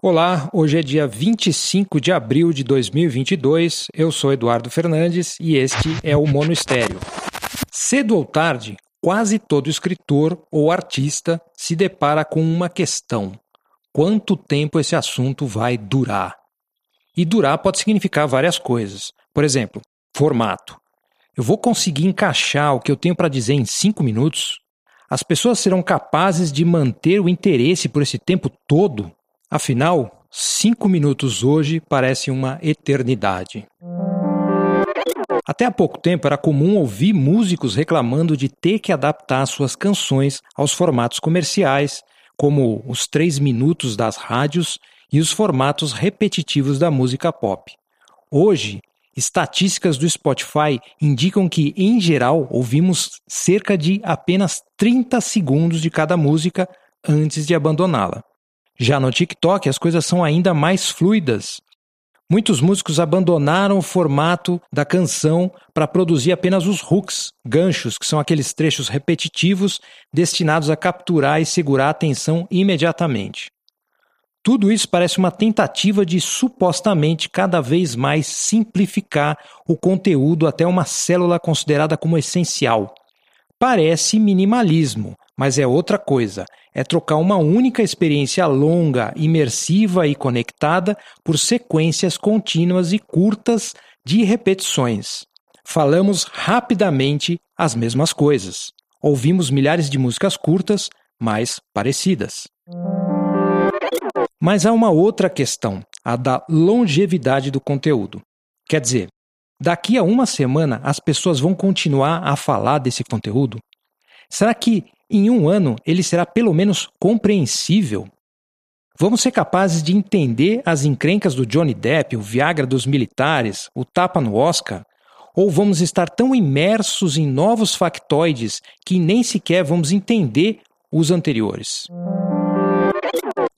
Olá, hoje é dia 25 de abril de 2022. Eu sou Eduardo Fernandes e este é o Mono Estéreo. Cedo ou tarde, quase todo escritor ou artista se depara com uma questão: quanto tempo esse assunto vai durar? E durar pode significar várias coisas. Por exemplo, formato. Eu vou conseguir encaixar o que eu tenho para dizer em cinco minutos? As pessoas serão capazes de manter o interesse por esse tempo todo? Afinal, cinco minutos hoje parece uma eternidade. Até há pouco tempo era comum ouvir músicos reclamando de ter que adaptar suas canções aos formatos comerciais, como os três minutos das rádios e os formatos repetitivos da música pop. Hoje, estatísticas do Spotify indicam que, em geral, ouvimos cerca de apenas 30 segundos de cada música antes de abandoná-la. Já no TikTok, as coisas são ainda mais fluidas. Muitos músicos abandonaram o formato da canção para produzir apenas os hooks, ganchos, que são aqueles trechos repetitivos destinados a capturar e segurar a atenção imediatamente. Tudo isso parece uma tentativa de supostamente cada vez mais simplificar o conteúdo até uma célula considerada como essencial. Parece minimalismo, mas é outra coisa é trocar uma única experiência longa, imersiva e conectada por sequências contínuas e curtas de repetições. Falamos rapidamente as mesmas coisas. Ouvimos milhares de músicas curtas, mas parecidas. Mas há uma outra questão, a da longevidade do conteúdo. Quer dizer, daqui a uma semana as pessoas vão continuar a falar desse conteúdo? Será que em um ano ele será pelo menos compreensível? Vamos ser capazes de entender as encrencas do Johnny Depp, o Viagra dos militares, o tapa no Oscar? Ou vamos estar tão imersos em novos factoides que nem sequer vamos entender os anteriores?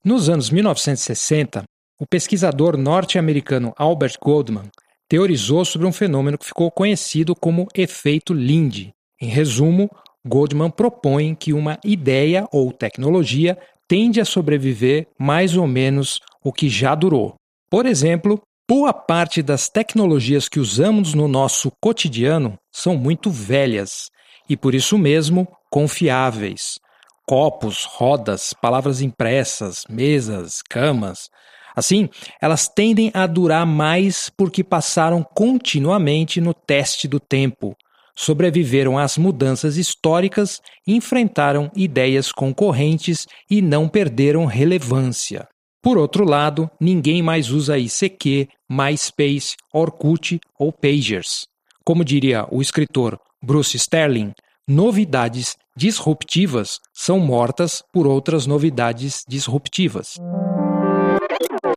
Nos anos 1960, o pesquisador norte-americano Albert Goldman teorizou sobre um fenômeno que ficou conhecido como efeito Lindy. Em resumo, Goldman propõe que uma ideia ou tecnologia tende a sobreviver mais ou menos o que já durou. Por exemplo, boa parte das tecnologias que usamos no nosso cotidiano são muito velhas e por isso mesmo confiáveis. Copos, rodas, palavras impressas, mesas, camas. Assim, elas tendem a durar mais porque passaram continuamente no teste do tempo sobreviveram às mudanças históricas, enfrentaram ideias concorrentes e não perderam relevância. Por outro lado, ninguém mais usa ICQ, MySpace, Orkut ou Pagers. Como diria o escritor Bruce Sterling, novidades disruptivas são mortas por outras novidades disruptivas.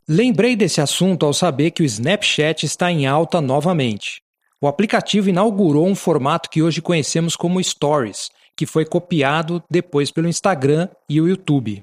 Lembrei desse assunto ao saber que o Snapchat está em alta novamente. O aplicativo inaugurou um formato que hoje conhecemos como Stories, que foi copiado depois pelo Instagram e o YouTube.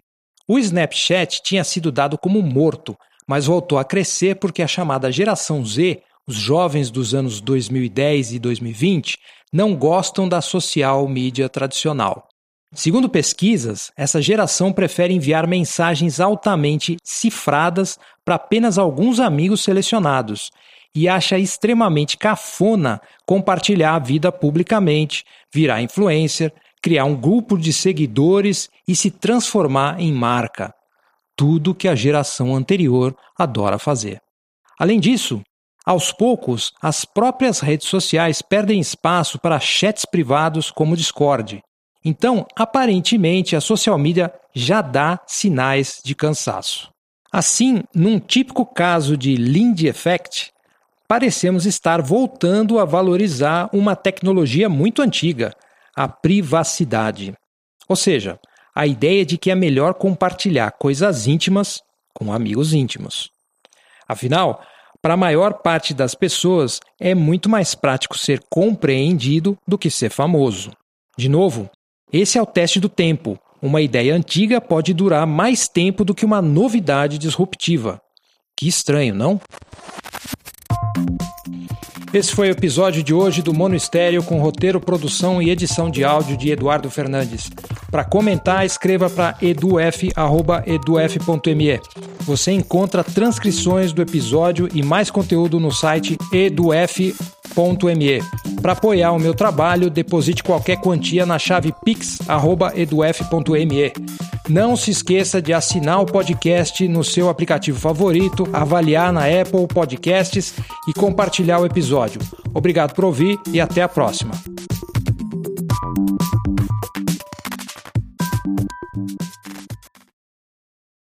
O Snapchat tinha sido dado como morto, mas voltou a crescer porque a chamada geração Z, os jovens dos anos 2010 e 2020, não gostam da social media tradicional. Segundo pesquisas, essa geração prefere enviar mensagens altamente cifradas para apenas alguns amigos selecionados e acha extremamente cafona compartilhar a vida publicamente, virar influencer, criar um grupo de seguidores e se transformar em marca. Tudo que a geração anterior adora fazer. Além disso, aos poucos, as próprias redes sociais perdem espaço para chats privados como o Discord. Então, aparentemente, a social media já dá sinais de cansaço. Assim, num típico caso de Lindy Effect, parecemos estar voltando a valorizar uma tecnologia muito antiga, a privacidade. Ou seja, a ideia de que é melhor compartilhar coisas íntimas com amigos íntimos. Afinal, para a maior parte das pessoas, é muito mais prático ser compreendido do que ser famoso. De novo, esse é o teste do tempo. Uma ideia antiga pode durar mais tempo do que uma novidade disruptiva. Que estranho, não? Esse foi o episódio de hoje do Mono Estéreo com roteiro, produção e edição de áudio de Eduardo Fernandes. Para comentar, escreva para eduf.eduf.me. Você encontra transcrições do episódio e mais conteúdo no site eduf.me. Para apoiar o meu trabalho, deposite qualquer quantia na chave pix.eduf.me. Não se esqueça de assinar o podcast no seu aplicativo favorito, avaliar na Apple Podcasts e compartilhar o episódio. Obrigado por ouvir e até a próxima.